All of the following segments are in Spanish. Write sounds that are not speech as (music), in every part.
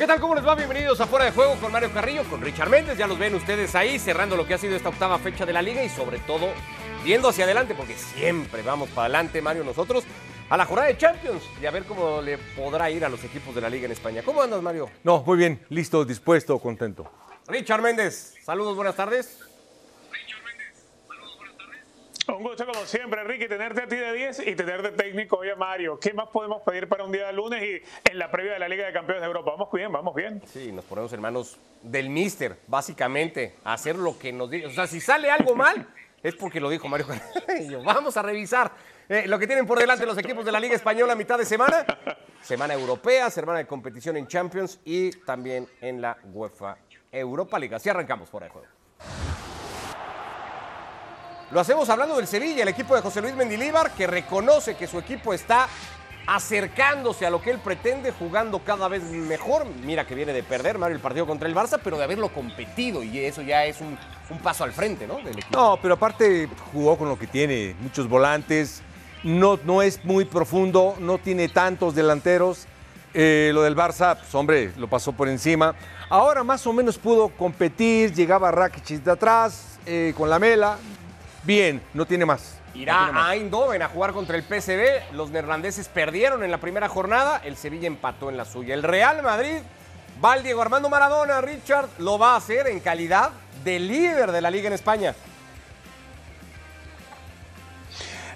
¿Qué tal? ¿Cómo les va? Bienvenidos a Fuera de Juego con Mario Carrillo, con Richard Méndez. Ya los ven ustedes ahí cerrando lo que ha sido esta octava fecha de la liga y sobre todo viendo hacia adelante, porque siempre vamos para adelante, Mario, nosotros, a la jornada de Champions y a ver cómo le podrá ir a los equipos de la liga en España. ¿Cómo andas, Mario? No, muy bien, listo, dispuesto, contento. Richard Méndez, saludos, buenas tardes. Un gusto como siempre, Enrique, tenerte a ti de 10 y tenerte técnico hoy a Mario. ¿Qué más podemos pedir para un día de lunes y en la previa de la Liga de Campeones de Europa? Vamos bien, vamos bien. Sí, nos ponemos hermanos del Mister, básicamente, a hacer lo que nos dice. O sea, si sale algo mal, es porque lo dijo Mario. (laughs) Vamos a revisar eh, lo que tienen por delante los equipos de la Liga Española a mitad de semana. Semana europea, semana de competición en Champions y también en la UEFA Europa League. Así arrancamos por el juego. Lo hacemos hablando del Sevilla, el equipo de José Luis Mendilíbar, que reconoce que su equipo está acercándose a lo que él pretende, jugando cada vez mejor. Mira que viene de perder Mario el partido contra el Barça, pero de haberlo competido y eso ya es un, paso al frente, ¿no? Del equipo. No, pero aparte jugó con lo que tiene, muchos volantes, no, no es muy profundo, no tiene tantos delanteros. Eh, lo del Barça, pues hombre, lo pasó por encima. Ahora más o menos pudo competir, llegaba Rakitic de atrás, eh, con la mela. Bien, no tiene más. Irá a Eindhoven a jugar contra el PSV. Los neerlandeses perdieron en la primera jornada. El Sevilla empató en la suya. El Real Madrid va al Diego Armando Maradona. Richard lo va a hacer en calidad de líder de la liga en España.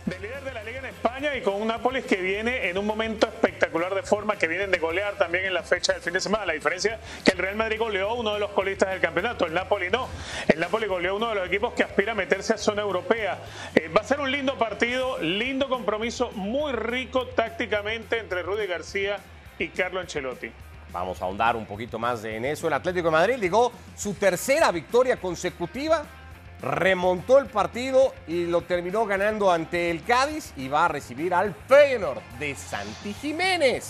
De líder de la Liga en España y con un Nápoles que viene en un momento espectacular de forma, que vienen de golear también en la fecha del fin de semana. La diferencia que el Real Madrid goleó uno de los colistas del campeonato, el Napoli no. El Napoli goleó uno de los equipos que aspira a meterse a zona europea. Eh, va a ser un lindo partido, lindo compromiso, muy rico tácticamente entre Rudy García y Carlo Ancelotti. Vamos a ahondar un poquito más en eso. El Atlético de Madrid llegó su tercera victoria consecutiva remontó el partido y lo terminó ganando ante el Cádiz y va a recibir al Feyenoord de Santi Jiménez.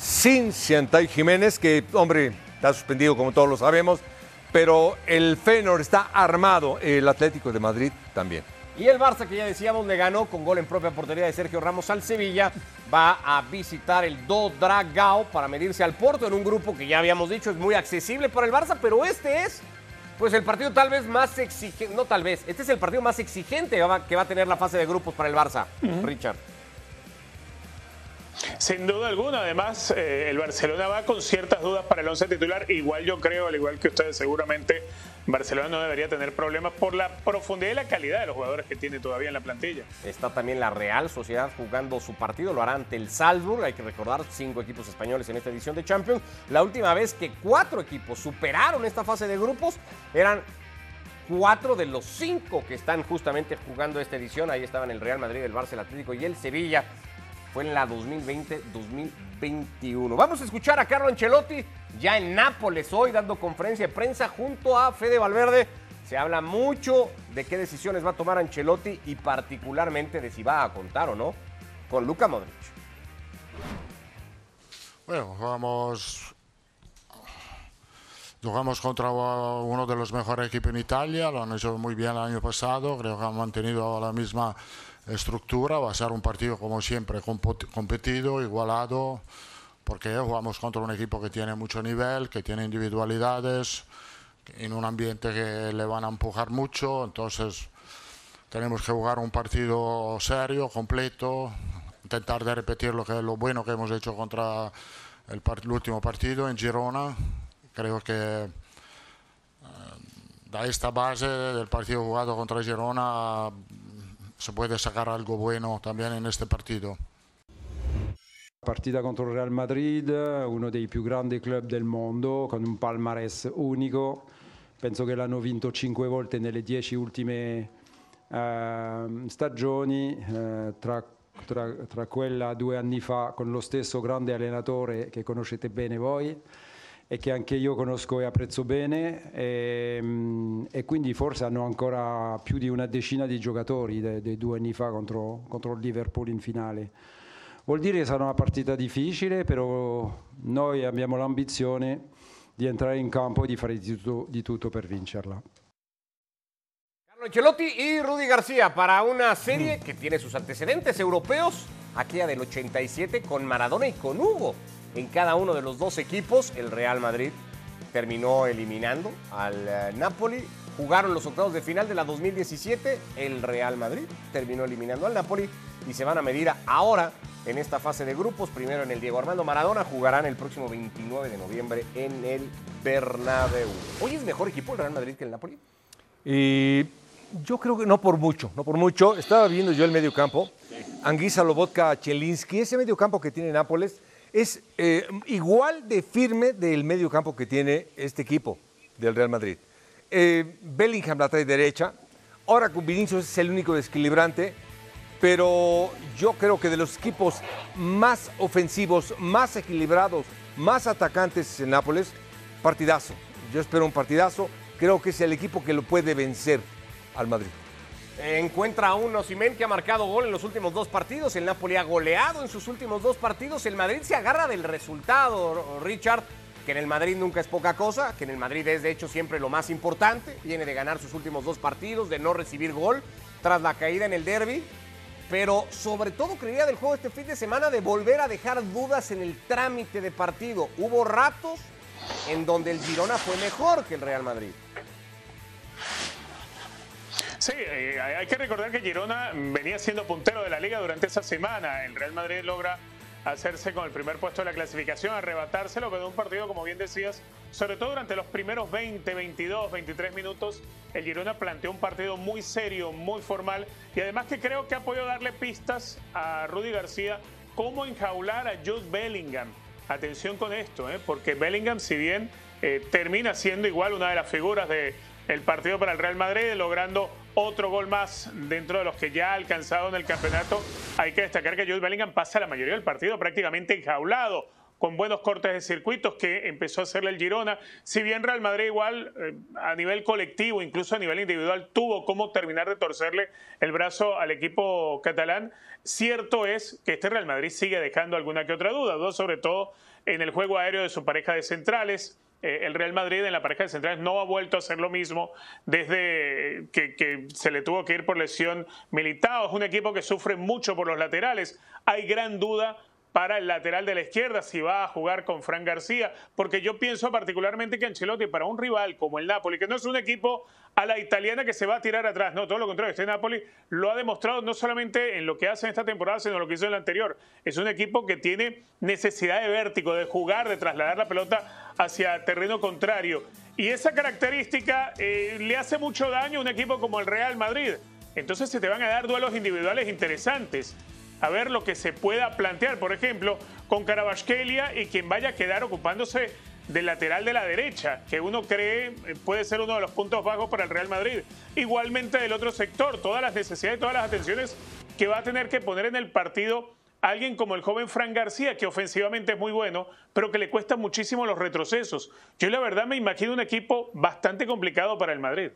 Sin Santi Jiménez, que, hombre, está suspendido como todos lo sabemos, pero el Feyenoord está armado, el Atlético de Madrid también. Y el Barça, que ya decíamos, le ganó con gol en propia portería de Sergio Ramos al Sevilla, va a visitar el Do Dragao para medirse al Porto en un grupo que ya habíamos dicho es muy accesible para el Barça, pero este es pues el partido tal vez más exigente, no tal vez, este es el partido más exigente que va, a tener la fase de grupos para el Barça, Richard. Sin duda alguna, además eh, el Barcelona va con ciertas dudas para el once titular, igual yo creo, al igual que ustedes seguramente, Barcelona no debería tener problemas por la profundidad y la calidad de los jugadores que tiene todavía en la plantilla. Está también la Real Sociedad jugando su partido, lo hará ante el Salzburg, hay que recordar cinco equipos españoles en esta edición de Champions. La última vez que cuatro equipos superaron esta fase de grupos eran cuatro de los cinco que están justamente jugando esta edición. Ahí estaban el Real Madrid, el Barça, Atlético y el Sevilla. Fue en la 2020-2021. Vamos a escuchar a Carlo Ancelotti ya en Nápoles hoy dando conferencia de prensa junto a Fede Valverde. Se habla mucho de qué decisiones va a tomar Ancelotti y particularmente de si va a contar o no con Luka Modric. Bueno, jugamos, jugamos contra uno de los mejores equipos en Italia, lo han hecho muy bien el año pasado, creo que han mantenido la misma estructura, va a ser un partido como siempre competido, igualado, porque jugamos contra un equipo que tiene mucho nivel, que tiene individualidades, en un ambiente que le van a empujar mucho, entonces tenemos que jugar un partido serio, completo, intentar de repetir lo, que, lo bueno que hemos hecho contra el, el último partido en Girona. Creo que eh, da esta base del partido jugado contra Girona se puede sacar algo bueno también en este partido. Partita contro il Real Madrid, uno dei più grandi club del mondo, con un palmarès unico. Penso che l'hanno vinto cinque volte nelle dieci ultime eh, stagioni, eh, tra, tra, tra quella due anni fa con lo stesso grande allenatore che conoscete bene voi e che anche io conosco e apprezzo bene e, mm, e, quindi forse hanno ancora più di una decina di giocatori dei, dei due anni fa contro, contro il Liverpool in finale. Vuol dire che sarà una partita difficile, però noi abbiamo l'ambizione di entrare in campo e di fare di tutto, di tutto per vincerla. Carlo Ancelotti y Rudy García para una serie que tiene sus antecedentes europeos aquella del 87 con Maradona y con Hugo. En cada uno de los dos equipos, el Real Madrid terminó eliminando al eh, Napoli. Jugaron los octavos de final de la 2017, el Real Madrid terminó eliminando al Napoli y se van a medir ahora en esta fase de grupos. Primero en el Diego Armando Maradona, jugarán el próximo 29 de noviembre en el Bernabéu. ¿Hoy es mejor equipo el Real Madrid que el Napoli? Y yo creo que no por mucho, no por mucho. Estaba viendo yo el medio campo. Anguisa, Lobotka, Chelinski, ese medio campo que tiene Nápoles es eh, igual de firme del medio campo que tiene este equipo del Real Madrid. Eh, Bellingham la trae derecha. Ahora con Vinicius es el único desequilibrante. Pero yo creo que de los equipos más ofensivos, más equilibrados, más atacantes en Nápoles, partidazo. Yo espero un partidazo. Creo que es el equipo que lo puede vencer al Madrid. Encuentra a un Osimhen que ha marcado gol en los últimos dos partidos. El Napoli ha goleado en sus últimos dos partidos. El Madrid se agarra del resultado, Richard, que en el Madrid nunca es poca cosa, que en el Madrid es de hecho siempre lo más importante. Viene de ganar sus últimos dos partidos, de no recibir gol tras la caída en el derby. Pero sobre todo creía del juego este fin de semana de volver a dejar dudas en el trámite de partido. Hubo ratos en donde el Girona fue mejor que el Real Madrid. Sí, eh, hay que recordar que Girona venía siendo puntero de la liga durante esa semana. El Real Madrid logra hacerse con el primer puesto de la clasificación, arrebatárselo, pero un partido, como bien decías, sobre todo durante los primeros 20, 22, 23 minutos, el Girona planteó un partido muy serio, muy formal, y además que creo que ha podido darle pistas a Rudy García cómo enjaular a Jude Bellingham. Atención con esto, ¿eh? porque Bellingham, si bien eh, termina siendo igual una de las figuras del el partido para el Real Madrid, logrando otro gol más dentro de los que ya ha alcanzado en el campeonato. Hay que destacar que Jude Bellingham pasa la mayoría del partido prácticamente enjaulado con buenos cortes de circuitos que empezó a hacerle el Girona. Si bien Real Madrid igual eh, a nivel colectivo, incluso a nivel individual, tuvo como terminar de torcerle el brazo al equipo catalán, cierto es que este Real Madrid sigue dejando alguna que otra duda, sobre todo en el juego aéreo de su pareja de centrales. Eh, el Real Madrid en la pareja de centrales no ha vuelto a hacer lo mismo desde que, se le tuvo que ir por lesión militado. Es un equipo que sufre mucho por los laterales. Hay gran duda para el lateral de la izquierda si va a jugar con Fran García, porque yo pienso particularmente que Ancelotti para un rival como el Napoli, que no es un equipo a la italiana que se va a tirar atrás, no, todo lo contrario, este Napoli lo ha demostrado no solamente en lo que hace en esta temporada, sino en lo que hizo en la anterior. Es un equipo que tiene necesidad de vértigo, de jugar, de trasladar la pelota hacia terreno contrario. Y esa característica eh, le hace mucho daño a un equipo como el Real Madrid. Entonces se te van a dar duelos individuales interesantes a ver lo que se pueda plantear, por ejemplo, con Carabasquelia y quien vaya a quedar ocupándose del lateral de la derecha, que uno cree eh, puede ser uno de los puntos bajos para el Real Madrid. Igualmente del otro sector, todas las necesidades, todas las atenciones que va a tener que poner en el partido alguien como el joven Fran García, que ofensivamente es muy bueno, pero que le cuesta muchísimo los retrocesos. Yo la verdad me imagino un equipo bastante complicado para el Madrid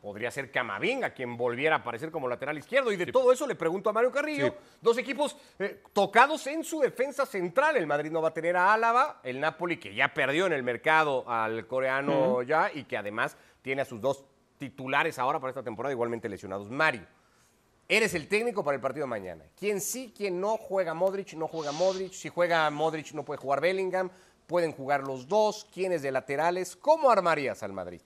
podría ser Camavinga quien volviera a aparecer como lateral izquierdo. Y de todo eso le pregunto a Mario Carrillo. Dos equipos eh, tocados en su defensa central. El Madrid no va a tener a Álava, el Napoli que ya perdió en el mercado al coreano ya y que además tiene a sus dos titulares ahora para esta temporada igualmente lesionados. Mario, eres el técnico para el partido de mañana. ¿Quién sí, quién no juega Modric? No juega Modric. Si juega Modric no puede jugar Bellingham. Pueden jugar los dos. ¿Quiénes de laterales? ¿Cómo armarías al Madrid?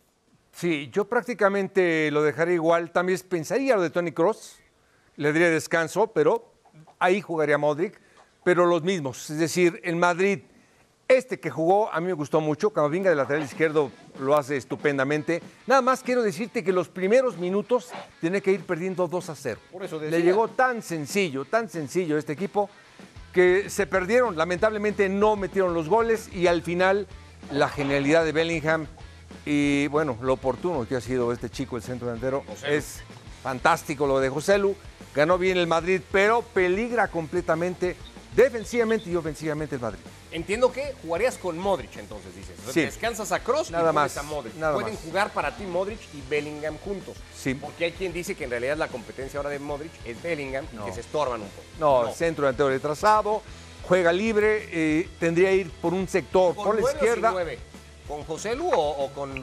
Sí, yo prácticamente lo dejaría igual. También pensaría lo de Tony Cross, le daría descanso, pero ahí jugaría Modric, pero los mismos. Es decir, el Madrid, este que jugó, a mí me gustó mucho. Camavinga de lateral izquierdo lo hace estupendamente. Nada más quiero decirte que los primeros minutos tiene que ir perdiendo 2 a 0. Por eso Le llegó tan sencillo, tan sencillo este equipo, que se perdieron. Lamentablemente no metieron los goles y al final la genialidad de Bellingham y bueno, lo oportuno que ha sido este chico, el centro delantero, es fantástico lo de José Lu. Ganó bien el Madrid, pero peligra completamente defensivamente y ofensivamente el Madrid. Entiendo que jugarías con Modric, entonces dices. Sí. Descansas a Cross y más, a Modric. Pueden jugar para ti Modric y Bellingham juntos. Sí. Porque hay quien dice que en realidad la competencia ahora de Modric es Bellingham y que se estorban un poco. No, centro delantero retrasado, juega libre, eh, tendría que ir por un sector, por la izquierda. ¿Con José Lu o, con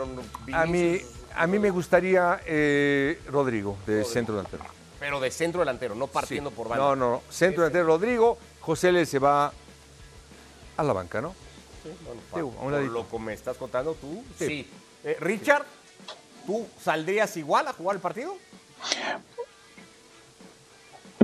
A mí, a mí me gustaría eh, Rodrigo, de centro delantero. Pero de centro delantero, no partiendo Sí. por banda. No, no, no. Centro delantero Rodrigo, José Le se va a la banca, ¿no? Bueno, Sí, a un por lo que me estás contando tú, sí. Sí. Eh, Richard, ¿tú saldrías igual a jugar el partido?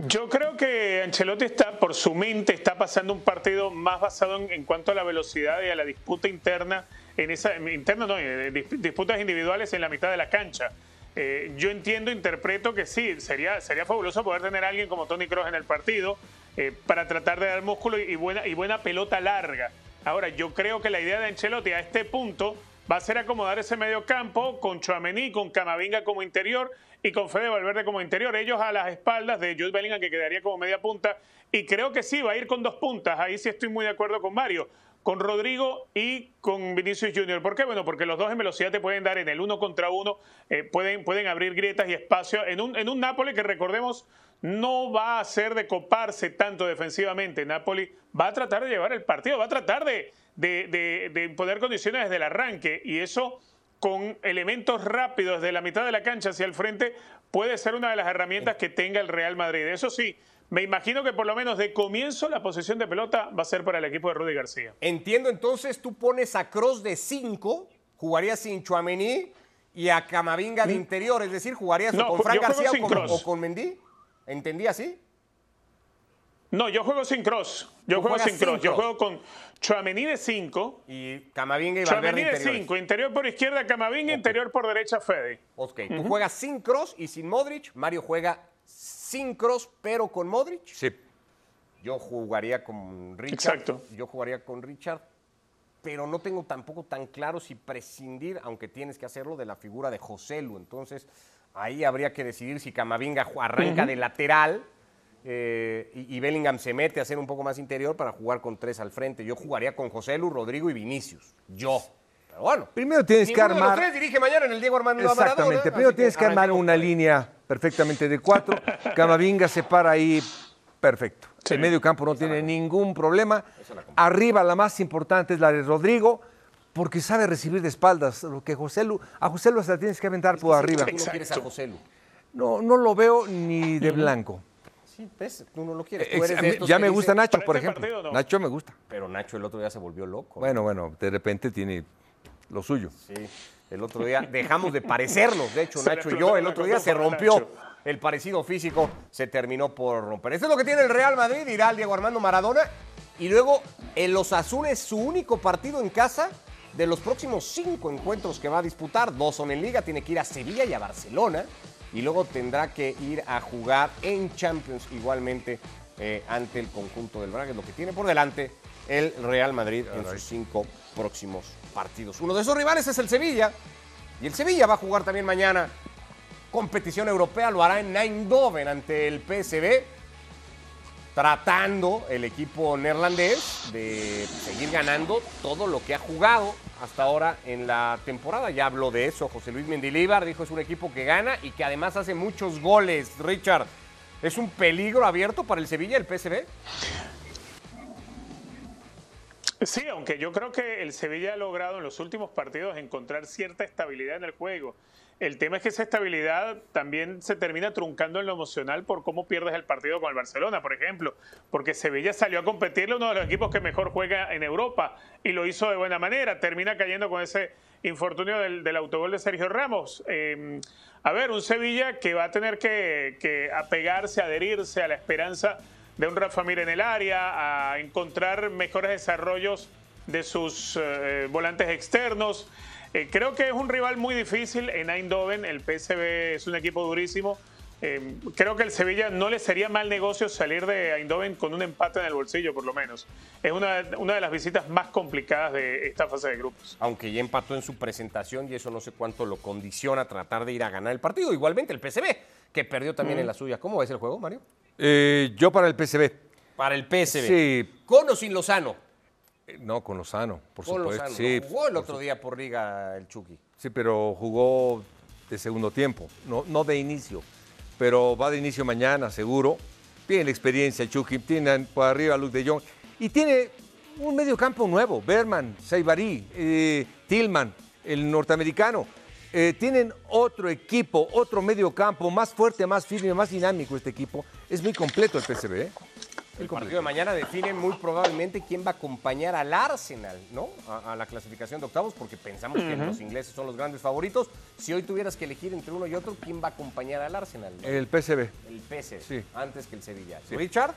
Yo creo que Ancelotti está, por su mente, está pasando un partido más basado en, en cuanto a la velocidad y a la disputa interna, en esa interna no, dis- disputas individuales en la mitad de la cancha. Eh, yo entiendo, interpreto que sí, sería, sería fabuloso poder tener a alguien como Tony Kroos en el partido eh, para tratar de dar músculo y buena, y buena pelota larga. Ahora, yo creo que la idea de Ancelotti a este punto va a ser acomodar ese medio campo con Chouameni, con Camavinga como interior y con Fede Valverde como interior. Ellos a las espaldas de Jude Bellingham, que quedaría como media punta. Y creo que sí, va a ir con dos puntas. Ahí sí estoy muy de acuerdo con Mario. Con Rodrigo y con Vinicius Junior. ¿Por qué? Bueno, porque los dos en velocidad te pueden dar en el uno contra uno, eh, pueden, pueden abrir grietas y espacio. En un, en un Napoli que recordemos no va a ser de coparse tanto defensivamente. Napoli va a tratar de llevar el partido, va a tratar de, de, de- de imponer condiciones desde el arranque y eso con elementos rápidos de la mitad de la cancha hacia el frente puede ser una de las herramientas que tenga el Real Madrid. Eso sí, me imagino que por lo menos de comienzo la posición de pelota va a ser para el equipo de Rudy García. Entiendo entonces, tú pones a Cross de 5, jugarías sin Chuamení y a Camavinga de interior, es decir, jugarías No, con Frank García o con, Kroos. o con Mendy. ¿Entendí así? No, yo juego sin cross. Yo juego sin cross. Yo juego con Chouameni de 5. Y Camavinga y Valverde Chouameni de interiores. 5. Interior por izquierda Camavinga, interior por derecha Fede. Ok, tú juegas sin Cross y sin Modric. Mario juega sin Cross, pero con Modric. Sí. Yo jugaría con Richard. Exacto. Yo jugaría con Richard, pero no tengo tampoco tan claro si prescindir, aunque tienes que hacerlo, de la figura de Joselu. Entonces, ahí habría que decidir si Camavinga arranca de lateral eh, y, y Bellingham se mete a ser un poco más interior para jugar con tres al frente. Yo jugaría con Joselu, Rodrigo y Vinicius. Yo. Pero bueno. Primero tienes que ninguno de los armar. tres dirige mañana en el Diego Armando. Exactamente. Primero tienes que armar una línea perfectamente de cuatro. (laughs) Camavinga se para ahí perfecto. Sí. El medio campo no tiene ningún problema. Arriba la más importante es la de Rodrigo, porque sabe recibir de espaldas. Lo que José Lu, a José Lu se la tienes que aventar por arriba. Tú no quieres a. Joselu. No, no lo veo ni de blanco. Sí, ves, tú no lo quieres. Tú eres de estos ya me gusta Nacho, ¿Para por este ejemplo. partido no? Nacho me gusta. Pero Nacho el otro día se volvió loco. Bueno, bueno, de repente tiene lo suyo. Sí, el otro día dejamos de parecernos. De hecho, Nacho y yo, el otro día se rompió. El parecido físico se terminó por romper. Esto es lo que tiene el Real Madrid, irá al Diego Armando Maradona. Y luego el Osasuna es su único partido en casa de los próximos cinco encuentros que va a disputar. Dos son en Liga, tiene que ir a Sevilla y a Barcelona. Y luego tendrá que ir a jugar en Champions igualmente eh, ante el conjunto del Braga. Es lo que tiene por delante el Real Madrid en sus cinco próximos partidos. Uno de esos rivales es el Sevilla. Y el Sevilla va a jugar también mañana competición europea, lo hará en Eindhoven ante el PSV, tratando el equipo neerlandés de seguir ganando todo lo que ha jugado hasta ahora en la temporada. Ya habló de eso José Luis Mendilíbar, dijo es un equipo que gana y que además hace muchos goles. Richard, ¿es un peligro abierto para el Sevilla el PSV? Sí, aunque yo creo que el Sevilla ha logrado en los últimos partidos encontrar cierta estabilidad en el juego. El tema es que esa estabilidad también se termina truncando en lo emocional por cómo pierdes el partido con el Barcelona, por ejemplo, porque Sevilla salió a competirle uno de los equipos que mejor juega en Europa y lo hizo de buena manera. Termina cayendo con ese infortunio del, del autogol de Sergio Ramos. Eh, a ver, un Sevilla que va a tener que, que apegarse, adherirse a la esperanza de un Rafa Mir en el área, a encontrar mejores desarrollos de sus eh, volantes externos. Eh, creo que es un rival muy difícil en Eindhoven. El PSV es un equipo durísimo. Eh, creo que el Sevilla no le sería mal negocio salir de Eindhoven con un empate en el bolsillo, por lo menos. Es una, una de las visitas más complicadas de esta fase de grupos. Aunque ya empató en su presentación y eso no sé cuánto lo condiciona a tratar de ir a ganar el partido. Igualmente el PSV, que perdió también en la suya. ¿Cómo ves el juego, Mario? Eh, yo para el PSV. Para el PSV. Sí, ¿Con o sin Lozano? eh, no, con Lozano, por Con supuesto. Lozano. Sí, Jugó el otro día por Liga el Chucky. sí, pero jugó de segundo tiempo, no, no de inicio. Pero va de inicio mañana, seguro. Tiene la experiencia Chucky, tiene por arriba Luke de Jong. Y tiene un medio campo nuevo, Berman, Saibari, eh, Tillman, el norteamericano. Eh, tienen otro equipo, otro medio campo, más fuerte, más firme, más dinámico este equipo. Es muy completo el PSV. ¿eh? El partido de mañana define muy probablemente quién va a acompañar al Arsenal, ¿no? A, a la clasificación de octavos, porque pensamos que los ingleses son los grandes favoritos. Si hoy tuvieras que elegir entre uno y otro, ¿quién va a acompañar al Arsenal? no? El PSV. El PSV, Sí. antes que el Sevilla. Richard,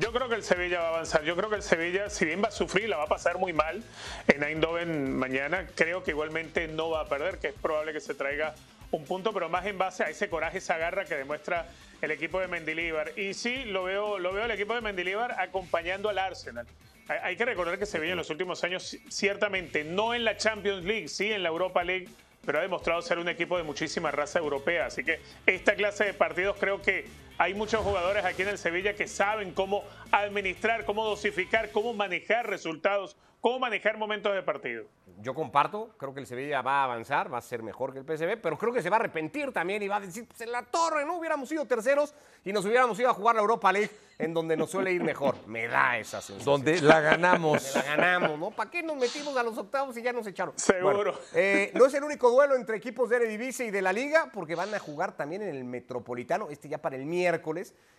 Yo creo que el Sevilla va a avanzar. Yo creo que el Sevilla, si bien va a sufrir, la va a pasar muy mal en Eindhoven mañana, creo que igualmente no va a perder, que es probable que se traiga un punto, pero más en base a ese coraje, esa garra que demuestra el equipo de Mendilíbar. Y sí, lo veo, lo veo el equipo de Mendilíbar acompañando al Arsenal. Hay, que recordar que Sevilla en los últimos años, ciertamente, no en la Champions League, sí en la Europa League, pero ha demostrado ser un equipo de muchísima raza europea. Así que esta clase de partidos creo que hay muchos jugadores aquí en el Sevilla que saben cómo administrar, cómo dosificar, cómo manejar resultados, cómo manejar momentos de partido. yo comparto, creo que el Sevilla va a avanzar, va a ser mejor que el PSV, pero creo que se va a arrepentir también y va a decir, pues en la torre no hubiéramos sido terceros y nos hubiéramos ido a jugar la Europa League, en donde nos suele ir mejor. Me da esa sensación. Donde la ganamos. La ganamos, ¿no? ¿Para qué nos metimos a los octavos y ya nos echaron? Seguro. eh, no es el único duelo entre equipos de Eredivisie y de la Liga, porque van a jugar también en el Metropolitano, este ya para el miércoles,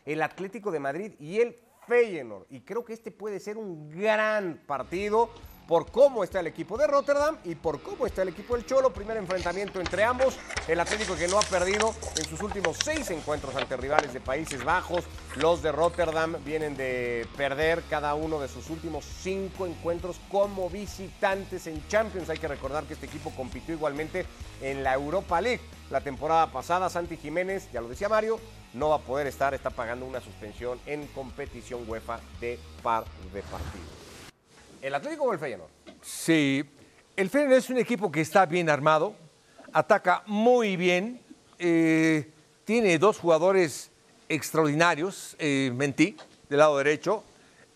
el Atlético de Madrid y el Feyenoord. Y creo que este puede ser un gran partido por cómo está el equipo de Rotterdam y por cómo está el equipo del Cholo. Primer enfrentamiento entre ambos. El Atlético que no ha perdido en sus últimos seis encuentros ante rivales de Países Bajos. Los de Rotterdam vienen de perder cada uno de sus últimos cinco encuentros como visitantes en Champions. Hay que recordar que este equipo compitió igualmente en la Europa League. La temporada pasada, Santi Jiménez, ya lo decía Mario, no va a poder estar, está pagando una suspensión en competición UEFA de par de partidos. ¿El Atlético o el Feyenoord? Sí, el Feyenoord es un equipo que está bien armado, ataca muy bien, eh, tiene dos jugadores extraordinarios, eh, Mentí, del lado derecho,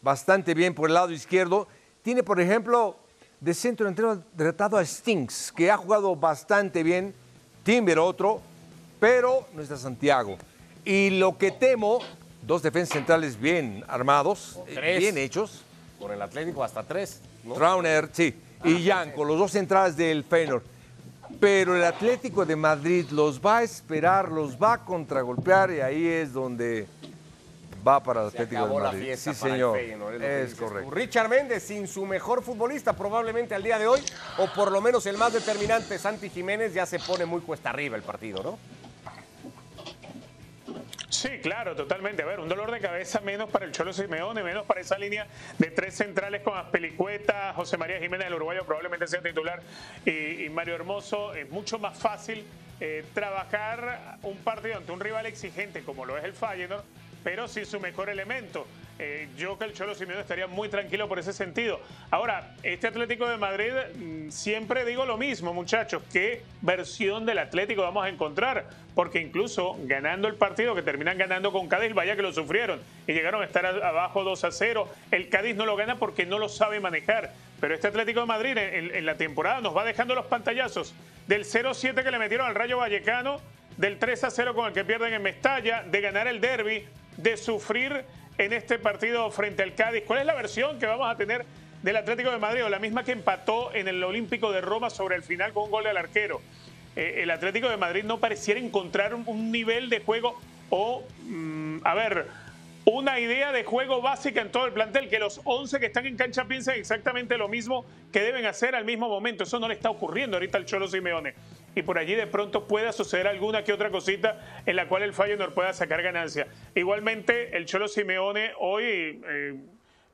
bastante bien por el lado izquierdo. Tiene, por ejemplo, de centro entero tratado a Stinks, que ha jugado bastante bien, Timber otro, pero no está Santiago. Y lo que temo, dos defensas centrales bien armados, eh, Tres. bien hechos. Con el Atlético hasta tres. ¿no? Trauner, sí, y Yanko, los dos centrales del Feyenoord. Pero el Atlético de Madrid los va a esperar, los va a contragolpear y ahí es donde va para el Atlético de la Madrid. fiesta sí, para el señor. Feyenoord, es es correcto. Richard Méndez sin su mejor futbolista probablemente al día de hoy, o por lo menos el más determinante, Santi Jiménez, ya se pone muy cuesta arriba el partido, ¿no? Sí, claro, totalmente. A ver, un dolor de cabeza menos para el Cholo Simeone, menos para esa línea de tres centrales con Aspelicueta, José María Jiménez, el uruguayo probablemente sea titular, y, y Mario Hermoso. Es mucho más fácil eh, trabajar un partido ante un rival exigente como lo es el Feyenoord, pero sin su mejor elemento. Eh, yo que el Cholo Simeone estaría muy tranquilo por ese sentido. Ahora, este Atlético de Madrid, mm, siempre digo lo mismo, muchachos, ¿qué versión del Atlético vamos a encontrar? Porque incluso ganando el partido, que terminan ganando con Cádiz, vaya que lo sufrieron y llegaron a estar abajo 2 a 0. El Cádiz no lo gana porque no lo sabe manejar. Pero este Atlético de Madrid en- en la temporada nos va dejando los pantallazos del 0-7 que le metieron al Rayo Vallecano, del 3 a 0 con el que pierden en Mestalla, de ganar el derby, de sufrir en este partido frente al Cádiz. ¿Cuál es la versión que vamos a tener del Atlético de Madrid? O la misma que empató en el Olímpico de Roma sobre el final con un gol del arquero. Eh, el Atlético de Madrid no pareciera encontrar un, nivel de juego o, mm, a ver, una idea de juego básica en todo el plantel, que los 11 que están en cancha piensen exactamente lo mismo que deben hacer al mismo momento. Eso no le está ocurriendo ahorita al Cholo Simeone. Y por allí de pronto pueda suceder alguna que otra cosita en la cual el Feyenoord pueda sacar ganancia. Igualmente, el Cholo Simeone hoy... eh,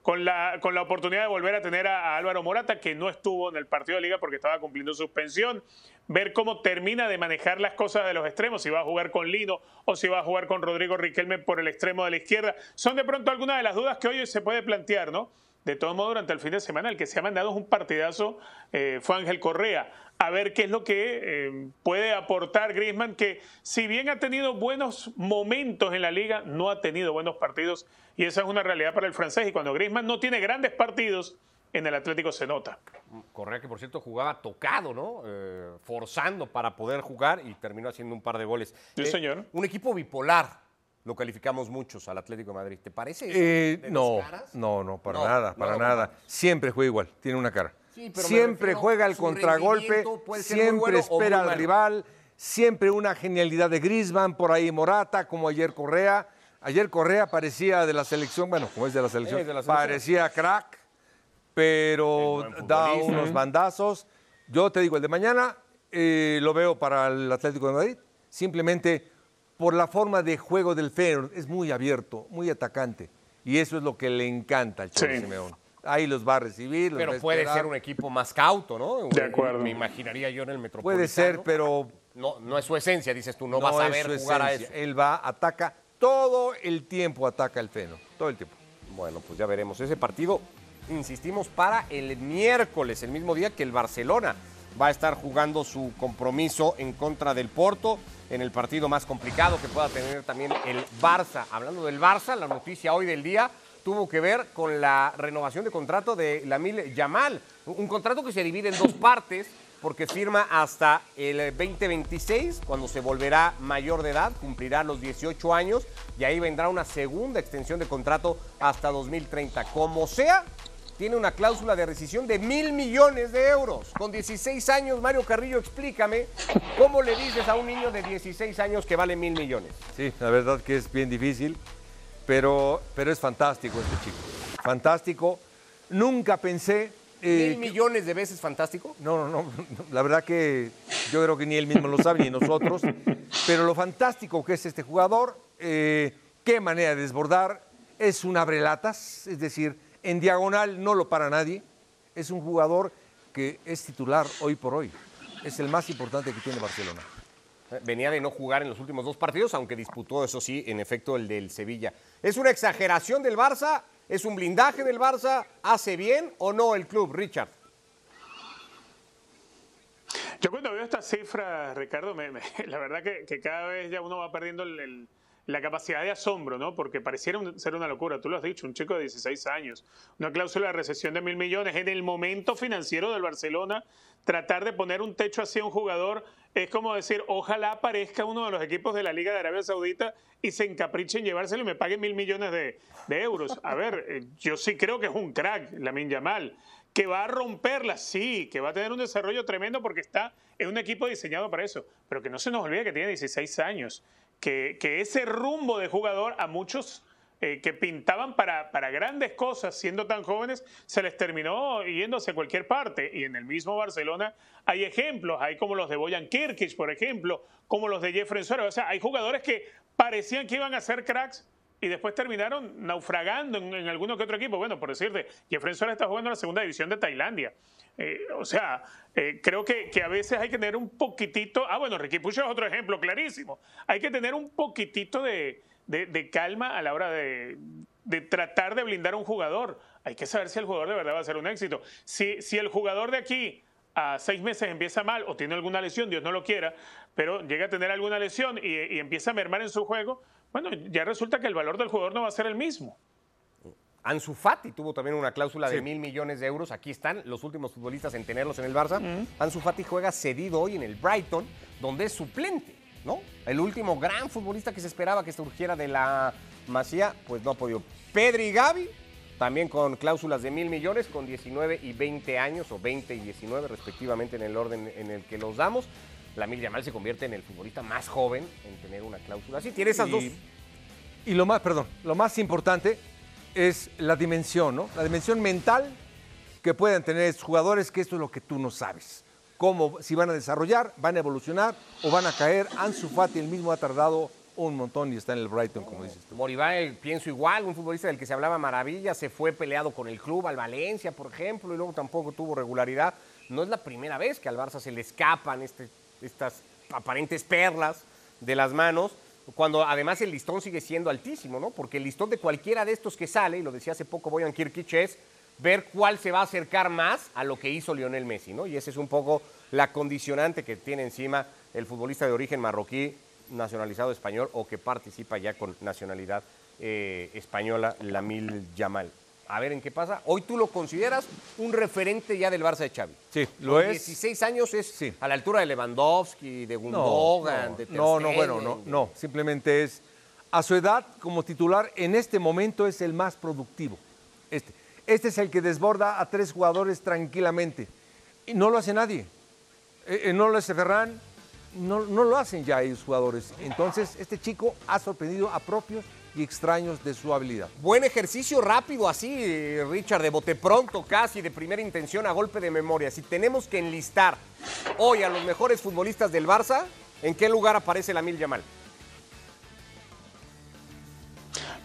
con la, con la oportunidad de volver a tener a, a Álvaro Morata, que no estuvo en el partido de liga porque estaba cumpliendo suspensión, ver cómo termina de manejar las cosas de los extremos, si va a jugar con Lino o si va a jugar con Rodrigo Riquelme por el extremo de la izquierda. Son de pronto algunas de las dudas que hoy se puede plantear, ¿no? De todo modo, durante el fin de semana, el que se ha mandado un partidazo eh, fue Ángel Correa. A ver qué es lo que eh, puede aportar Griezmann, que si bien ha tenido buenos momentos en la liga, no ha tenido buenos partidos. Y esa es una realidad para el francés. Y cuando Griezmann no tiene grandes partidos, en el Atlético se nota. Correa que por cierto jugaba tocado, ¿no? Eh, forzando para poder jugar y terminó haciendo un par de goles. Sí, señor. Un equipo bipolar, lo calificamos muchos al Atlético de Madrid. ¿Te parece? eso Eh, de las no, caras? no, no, para No, nada, para nada. Siempre juega igual, tiene una cara. Sí, pero me siempre juega el contragolpe, siempre bueno espera al rival, siempre una genialidad de Griezmann, por ahí Morata, como ayer Correa. Ayer Correa parecía de la selección, bueno, como es de la selección, Es de la selección. parecía crack, pero da unos bandazos. Yo te digo, el de mañana eh, lo veo para el Atlético de Madrid, simplemente por la forma de juego del Feyenoord. Es muy abierto, muy atacante. Y eso es lo que le encanta al Cholo Sí. Simeone. Ahí los va a recibir, los va Pero a puede ser un equipo más cauto, ¿no? De acuerdo. Me imaginaría yo en el Metropolitano. Puede ser, pero No, no es su esencia, dices tú, no, vas a ver jugar a eso. Él va, ataca, todo el tiempo ataca el Feyenoord, todo el tiempo. Bueno, pues ya veremos. Ese partido, insistimos, para el miércoles, el mismo día que el Barcelona va a estar jugando su compromiso en contra del Porto, en el partido más complicado que pueda tener también el Barça. Hablando del Barça, la noticia hoy del día tuvo que ver con la renovación de contrato de Lamil Yamal. Un contrato que se divide en dos (laughs) partes porque firma hasta el 2026, cuando se volverá mayor de edad, cumplirá los 18 años y ahí vendrá una segunda extensión de contrato hasta 2030. Como sea, tiene una cláusula de rescisión de mil millones de euros. Con 16 años, Mario Carrillo, explícame cómo le dices a un niño de 16 años que vale mil millones. Sí, la verdad que es bien difícil, pero, pero es fantástico este chico. Fantástico. Nunca pensé... eh, ¿Mil millones de veces fantástico? No, no, no, la verdad que yo creo que ni él mismo lo sabe, ni nosotros, pero lo fantástico que es este jugador, eh, qué manera de desbordar, es un abrelatas, es decir, en diagonal no lo para nadie, es un jugador que es titular hoy por hoy, es el más importante que tiene Barcelona. Venía de no jugar en los últimos dos partidos, aunque disputó, eso sí, en efecto, el del Sevilla. ¿Es una exageración del Barça? ¿Es un blindaje del Barça? ¿Hace bien o no el club, Richard? Yo cuando veo estas cifras, Ricardo, me- me- (laughs) la verdad que, que cada vez ya uno va perdiendo el- el- la capacidad de asombro, ¿no? Porque pareciera ser una locura. Tú lo has dicho, un chico de 16 años, una cláusula de recesión de mil millones. En el momento financiero del Barcelona, tratar de poner un techo así a un jugador es como decir, ojalá aparezca uno de los equipos de la Liga de Arabia Saudita y se encapriche en llevárselo y me pague mil millones de, de euros. A ver, eh, yo sí creo que es un crack, Lamin Yamal. Que va a romperla, sí, que va a tener un desarrollo tremendo porque está en un equipo diseñado para eso. Pero que no se nos olvide que tiene 16 años. Que, ese rumbo de jugador a muchos eh, que pintaban para, para grandes cosas siendo tan jóvenes, se les terminó yendo hacia cualquier parte. Y en el mismo Barcelona hay ejemplos, hay como los de Boyan Kirkic, por ejemplo, como los de Jeffrey Suárez. O sea, hay jugadores que parecían que iban a ser cracks y después terminaron naufragando en, en alguno que otro equipo. Bueno, por decirte, Jeffrey Suárez está jugando en la segunda división de Tailandia. Eh, o sea, eh, creo que, que a veces hay que tener un poquitito. Ah, bueno, Ricky Pucho es otro ejemplo clarísimo. Hay que tener un poquitito de, de- calma a la hora de, de tratar de blindar a un jugador. Hay que saber si el jugador de verdad va a ser un éxito. Si, si el jugador de aquí a seis meses empieza mal o tiene alguna lesión, Dios no lo quiera, pero llega a tener alguna lesión y, y empieza a mermar en su juego, bueno, ya resulta que el valor del jugador no va a ser el mismo. Ansu Fati tuvo también una cláusula de mil millones de euros. Aquí están los últimos futbolistas en tenerlos en el Barça. Ansu Fati juega cedido hoy en el Brighton, donde es suplente, ¿no? El último gran futbolista que se esperaba que surgiera de la Masía, pues no ha podido. Pedri y Gavi, también con cláusulas de mil millones, con 19 y 20 años, o 20 y 19 respectivamente en el orden en el que los damos. La Yamal se convierte en el futbolista más joven en tener una cláusula así. Tiene esas Y- dos Y lo más, perdón, lo más importante es la dimensión, ¿no? La dimensión mental que puedan tener estos jugadores, que esto es lo que tú no sabes. Cómo, si van a desarrollar, van a evolucionar o van a caer. Ansu Fati, el mismo, ha tardado un montón y está en el Brighton, como dices tú. Moribay, pienso igual, un futbolista del que se hablaba maravilla, se fue peleado con el club, al Valencia, por ejemplo, y luego tampoco tuvo regularidad. No es la primera vez que al Barça se le escapan este- estas aparentes perlas de las manos, cuando además el listón sigue siendo altísimo, ¿no? Porque el listón de cualquiera de estos que sale, y lo decía hace poco Boyan Kirkic, es ver cuál se va a acercar más a lo que hizo Lionel Messi, ¿no? Y esa es un poco la condicionante que tiene encima el futbolista de origen marroquí, nacionalizado español o que participa ya con nacionalidad eh, española, Lamil Yamal. A ver en qué pasa. Hoy tú lo consideras un referente ya del Barça de Xavi. Sí, lo Con es. 16 años es Sí. a la altura de Lewandowski, de Gundogan, no, de Ter no, no, bueno, no, no. Simplemente es, a su edad como titular, en este momento es el más productivo. Este. Este es el que desborda a tres jugadores tranquilamente. Y no lo hace nadie. Eh, eh, no lo hace Ferran, no, no lo hacen ya ellos jugadores. Entonces, este chico ha sorprendido a propios y extraños de su habilidad. Buen ejercicio rápido así, Richard, de bote pronto, casi de primera intención a golpe de memoria. Si tenemos que enlistar hoy a los mejores futbolistas del Barça, ¿en qué lugar aparece la Mil Yamal?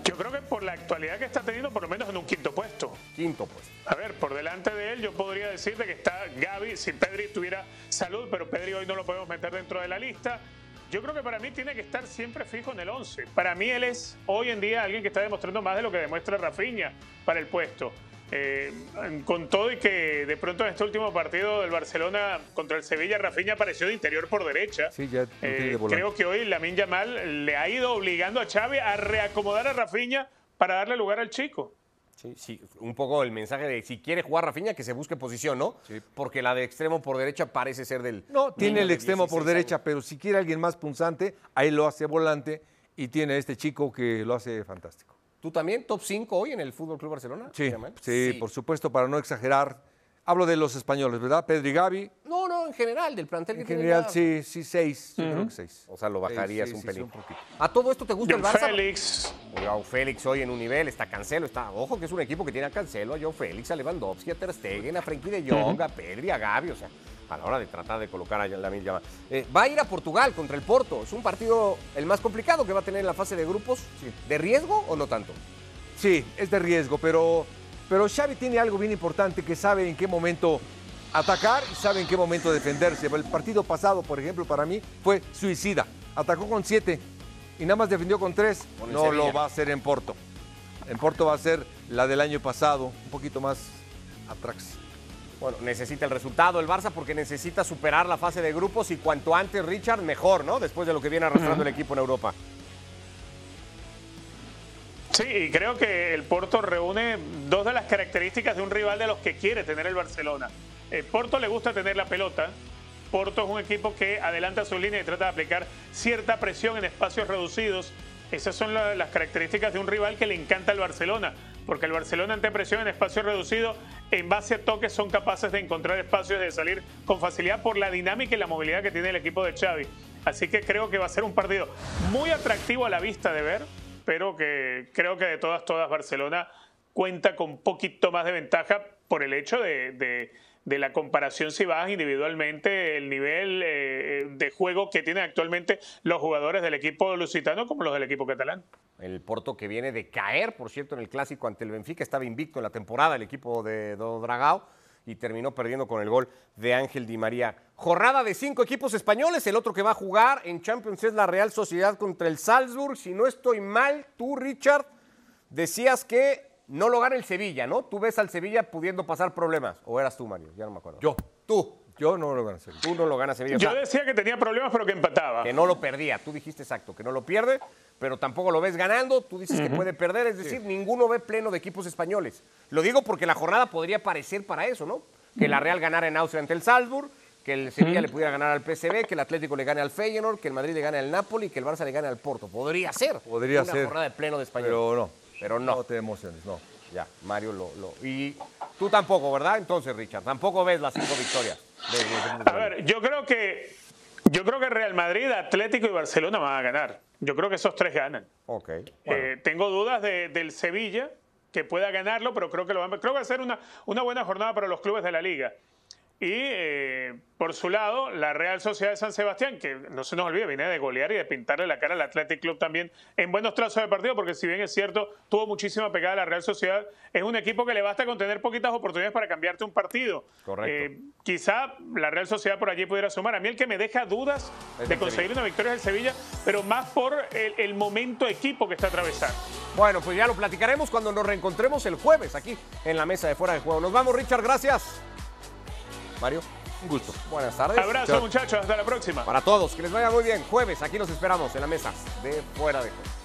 Yo creo que por la actualidad que está teniendo, por lo menos en un quinto puesto. Quinto puesto. A ver, por delante de él yo podría decirte que está Gaby, si Pedri tuviera salud, pero Pedri hoy no lo podemos meter dentro de la lista. Yo creo que para mí tiene que estar siempre fijo en el 11. Para mí él es hoy en día alguien que está demostrando más de lo que demuestra Rafinha para el puesto. Eh, con todo y que de pronto en este último partido del Barcelona contra el Sevilla, Rafinha apareció de interior por derecha. Sí, ya Eh, creo que hoy Lamin Yamal le ha ido obligando a Xavi a reacomodar a Rafinha para darle lugar al chico. Sí, sí, un poco el mensaje de si quiere jugar Rafinha, que se busque posición, ¿no? Porque la de extremo por derecha parece ser del. No, tiene el extremo por 16 derecha, años. pero si quiere alguien más punzante, ahí lo hace volante y tiene este chico que lo hace fantástico. ¿Tú también, top 5 hoy en el Fútbol Club Barcelona? Sí, sí, por supuesto, para no exagerar. Hablo de los españoles, ¿verdad? Pedro y Gaby. No, no, en general, del plantel que En tiene general, sí, sí, seis. Yo creo que seis. O sea, lo bajarías Sí, sí, un sí, pelín. sí, un poquito. ¿A todo esto te gusta el Barça? Félix. Joao Félix hoy en un nivel, está Cancelo, está, ojo que es un equipo que tiene a Cancelo, a Joao Félix, a Lewandowski, a Ter Stegen, a Frenkie de Jong, a Pedri, a Gavi, o sea, a la hora de tratar de colocar a la misma va a ir a Portugal contra el Porto, es un partido el más complicado que va a tener en la fase de grupos, ¿de riesgo o no tanto? Sí, es de riesgo, pero, pero Xavi tiene algo bien importante que sabe en qué momento atacar y sabe en qué momento defenderse. El partido pasado, por ejemplo, para mí fue suicida. Atacó con siete y nada más defendió con tres. Con No Sevilla. lo va a hacer en Porto. En Porto va a ser la del año pasado, un poquito más atrax. Bueno, necesita el resultado el Barça porque necesita superar la fase de grupos y cuanto antes Richard, mejor, ¿no? Después de lo que viene arrastrando el equipo en Europa. Sí, y creo que el Porto reúne dos de las características de un rival de los que quiere tener el Barcelona. El Porto le gusta tener la pelota. Porto es un equipo que adelanta su línea y trata de aplicar cierta presión en espacios reducidos. Esas son la- las características de un rival que le encanta al Barcelona, porque el Barcelona ante presión en espacios reducidos, en base a toques son capaces de encontrar espacios de salir con facilidad por la dinámica y la movilidad que tiene el equipo de Xavi. Así que creo que va a ser un partido muy atractivo a la vista de ver, pero que creo que de todas, todas Barcelona cuenta con poquito más de ventaja por el hecho de, de- la comparación si bajas individualmente el nivel eh, de juego que tienen actualmente los jugadores del equipo lusitano como los del equipo catalán. El Porto que viene de caer, por cierto, en el clásico ante el Benfica, estaba invicto en la temporada el equipo de Do Dragao y terminó perdiendo con el gol de Ángel Di María. Jornada de cinco equipos españoles, el otro que va a jugar en Champions es la Real Sociedad contra el Salzburg. Si no estoy mal, tú, Richard, decías que no lo gana el Sevilla, ¿no? Tú ves al Sevilla pudiendo pasar problemas. ¿O eras tú, Mario? Ya no me acuerdo. Yo, Tú. Yo no lo hacer. Tú no lo ganas Sevilla. O Yo decía que tenía problemas pero que empataba. que no lo perdía. Tú dijiste exacto, que no lo pierde, pero tampoco lo ves ganando. Tú dices que puede perder, es decir, ninguno ve pleno de equipos españoles. Lo digo porque la jornada podría parecer para eso, ¿no? Que la Real ganara en Austria ante el Salzburg, que el Sevilla le pudiera ganar al PSV, que el Atlético le gane al Feyenoord, que el Madrid le gane al Napoli, que el Barça le gane al Porto. Podría ser. Podría una ser. jornada de pleno de español. Pero no. Pero no. No te emociones, no. Ya, Mario lo, lo- Y tú tampoco, ¿verdad? Entonces, Richard, tampoco ves las cinco victorias. A ver, yo creo que yo creo que Real Madrid, Atlético y Barcelona van a ganar. Yo creo que esos tres ganan. Ok. Eh, tengo dudas de- del Sevilla que pueda ganarlo, pero creo que lo van, creo que va a ser una, una buena jornada para los clubes de la liga. Y eh, por su lado, la Real Sociedad de San Sebastián, que no se nos olvide, viene de golear y de pintarle la cara al Athletic Club también en buenos trazos de partido, porque si bien es cierto, tuvo muchísima pegada la Real Sociedad, es un equipo que le basta con tener poquitas oportunidades para cambiarte un partido. Correcto. Eh, quizá la Real Sociedad por allí pudiera sumar. A mí el que me deja dudas Es de conseguir una victoria es el Sevilla, pero más por el, el momento equipo que está atravesando. Bueno, pues ya lo platicaremos cuando nos reencontremos el jueves aquí en la mesa de fuera de juego. Nos vamos, Richard, gracias. Mario, Un gusto. buenas tardes. Abrazo, muchachos. Hasta la próxima. Para todos, que les vaya muy bien. Jueves, aquí nos esperamos en la mesa de fuera de juego.